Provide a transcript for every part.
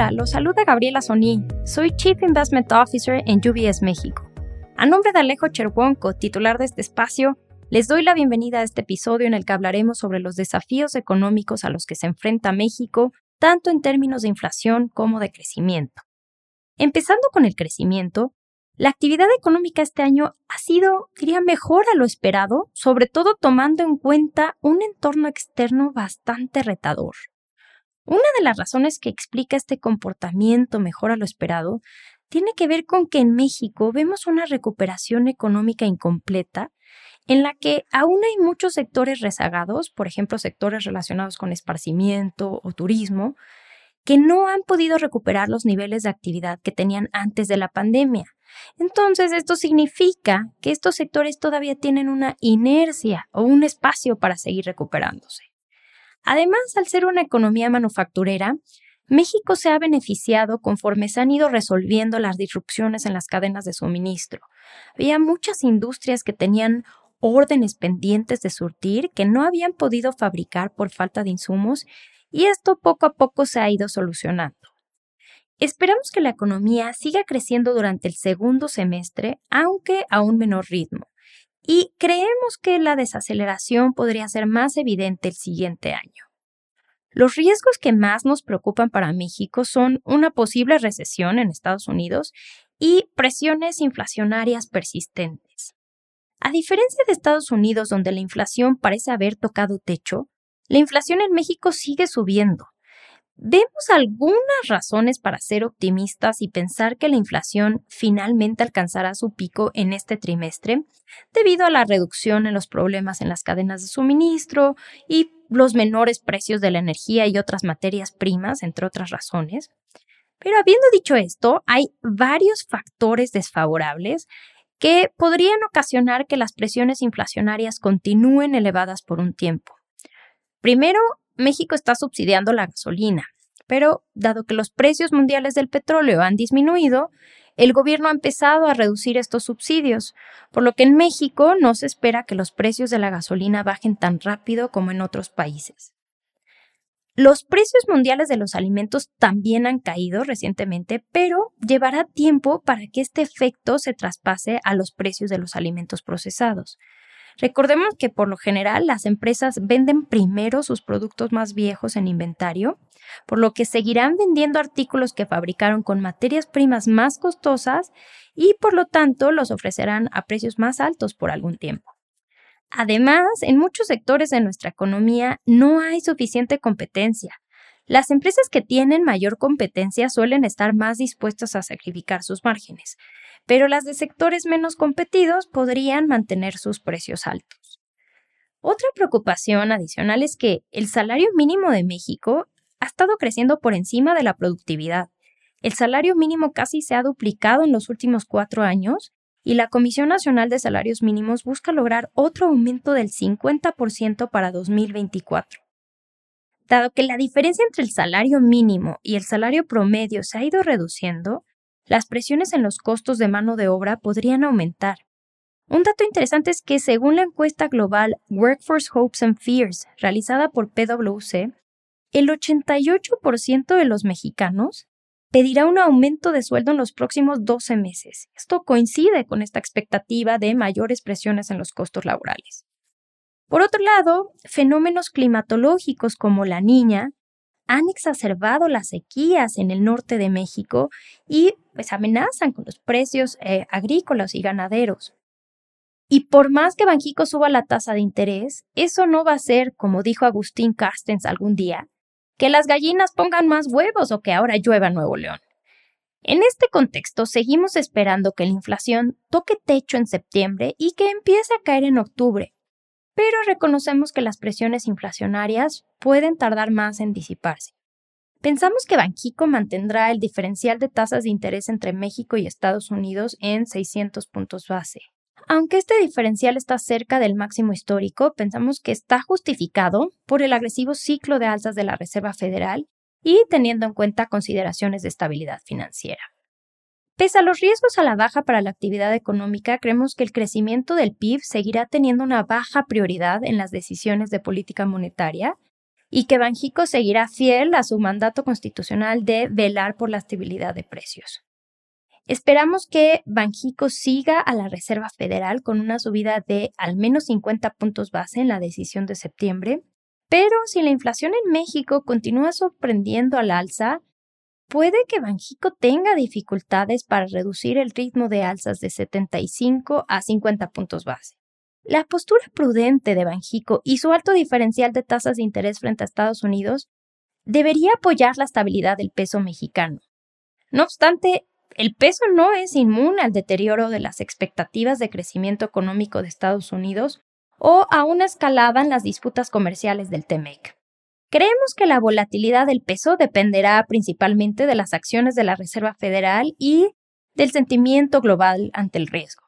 Hola, los saluda Gabriela Soní. Soy Chief Investment Officer en UBS México. A nombre de Alejo Cherwonko, titular de este espacio, les doy la bienvenida a este episodio en el que hablaremos sobre los desafíos económicos a los que se enfrenta México, tanto en términos de inflación como de crecimiento. Empezando con el crecimiento, la actividad económica este año ha sido, diría, mejor a lo esperado, sobre todo tomando en cuenta un entorno externo bastante retador. Una de las razones que explica este comportamiento mejor a lo esperado tiene que ver con que en México vemos una recuperación económica incompleta en la que aún hay muchos sectores rezagados, por ejemplo, sectores relacionados con esparcimiento o turismo, que no han podido recuperar los niveles de actividad que tenían antes de la pandemia. Entonces, esto significa que estos sectores todavía tienen una inercia o un espacio para seguir recuperándose. Además, al ser una economía manufacturera, México se ha beneficiado conforme se han ido resolviendo las disrupciones en las cadenas de suministro. Había muchas industrias que tenían órdenes pendientes de surtir que no habían podido fabricar por falta de insumos y esto poco a poco se ha ido solucionando. Esperamos que la economía siga creciendo durante el segundo semestre, aunque a un menor ritmo, y creemos que la desaceleración podría ser más evidente el siguiente año. Los riesgos que más nos preocupan para México son una posible recesión en Estados Unidos y presiones inflacionarias persistentes. A diferencia de Estados Unidos, donde la inflación parece haber tocado techo, la inflación en México sigue subiendo. Vemos algunas razones para ser optimistas y pensar que la inflación finalmente alcanzará su pico en este trimestre debido a la reducción en los problemas en las cadenas de suministro y los menores precios de la energía y otras materias primas, entre otras razones. Pero habiendo dicho esto, hay varios factores desfavorables que podrían ocasionar que las presiones inflacionarias continúen elevadas por un tiempo. Primero, México está subsidiando la gasolina, pero dado que los precios mundiales del petróleo han disminuido, el gobierno ha empezado a reducir estos subsidios, por lo que en México no se espera que los precios de la gasolina bajen tan rápido como en otros países. Los precios mundiales de los alimentos también han caído recientemente, pero llevará tiempo para que este efecto se traspase a los precios de los alimentos procesados. Recordemos que por lo general las empresas venden primero sus productos más viejos en inventario, por lo que seguirán vendiendo artículos que fabricaron con materias primas más costosas y por lo tanto los ofrecerán a precios más altos por algún tiempo. Además, en muchos sectores de nuestra economía no hay suficiente competencia. Las empresas que tienen mayor competencia suelen estar más dispuestas a sacrificar sus márgenes, pero las de sectores menos competidos podrían mantener sus precios altos. Otra preocupación adicional es que el salario mínimo de México ha estado creciendo por encima de la productividad. El salario mínimo casi se ha duplicado en los últimos cuatro años y la Comisión Nacional de Salarios Mínimos busca lograr otro aumento del 50% para 2024. Dado que la diferencia entre el salario mínimo y el salario promedio se ha ido reduciendo, las presiones en los costos de mano de obra podrían aumentar. Un dato interesante es que según la encuesta global Workforce Hopes and Fears realizada por PwC, el 88% de los mexicanos pedirá un aumento de sueldo en los próximos 12 meses. Esto coincide con esta expectativa de mayores presiones en los costos laborales. Por otro lado, fenómenos climatológicos como la niña han exacerbado las sequías en el norte de México y pues amenazan con los precios eh, agrícolas y ganaderos. Y por más que Banjico suba la tasa de interés, eso no va a ser, como dijo Agustín Castens algún día, que las gallinas pongan más huevos o que ahora llueva Nuevo León. En este contexto, seguimos esperando que la inflación toque techo en septiembre y que empiece a caer en octubre, pero reconocemos que las presiones inflacionarias pueden tardar más en disiparse. Pensamos que Banxico mantendrá el diferencial de tasas de interés entre México y Estados Unidos en 600 puntos base. Aunque este diferencial está cerca del máximo histórico, pensamos que está justificado por el agresivo ciclo de alzas de la Reserva Federal y teniendo en cuenta consideraciones de estabilidad financiera. Pese a los riesgos a la baja para la actividad económica, creemos que el crecimiento del PIB seguirá teniendo una baja prioridad en las decisiones de política monetaria y que Banjico seguirá fiel a su mandato constitucional de velar por la estabilidad de precios. Esperamos que Banjico siga a la Reserva Federal con una subida de al menos 50 puntos base en la decisión de septiembre, pero si la inflación en México continúa sorprendiendo al alza, puede que Banjico tenga dificultades para reducir el ritmo de alzas de 75 a 50 puntos base. La postura prudente de Banjico y su alto diferencial de tasas de interés frente a Estados Unidos debería apoyar la estabilidad del peso mexicano. No obstante, el peso no es inmune al deterioro de las expectativas de crecimiento económico de Estados Unidos o a una escalada en las disputas comerciales del TEMEC. Creemos que la volatilidad del peso dependerá principalmente de las acciones de la Reserva Federal y del sentimiento global ante el riesgo.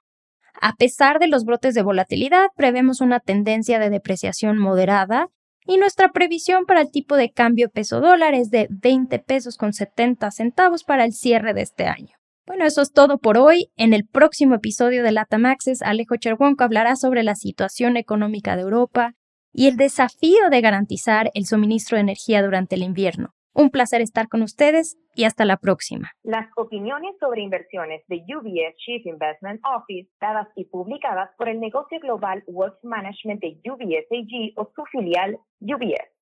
A pesar de los brotes de volatilidad, prevemos una tendencia de depreciación moderada y nuestra previsión para el tipo de cambio peso dólar es de 20 pesos con 70 centavos para el cierre de este año. Bueno, eso es todo por hoy. En el próximo episodio de Latamaxes, Alejo Cherwonko hablará sobre la situación económica de Europa y el desafío de garantizar el suministro de energía durante el invierno. Un placer estar con ustedes y hasta la próxima. Las opiniones sobre inversiones de UBS Chief Investment Office, dadas y publicadas por el negocio global Wealth Management de UBS AG o su filial UBS.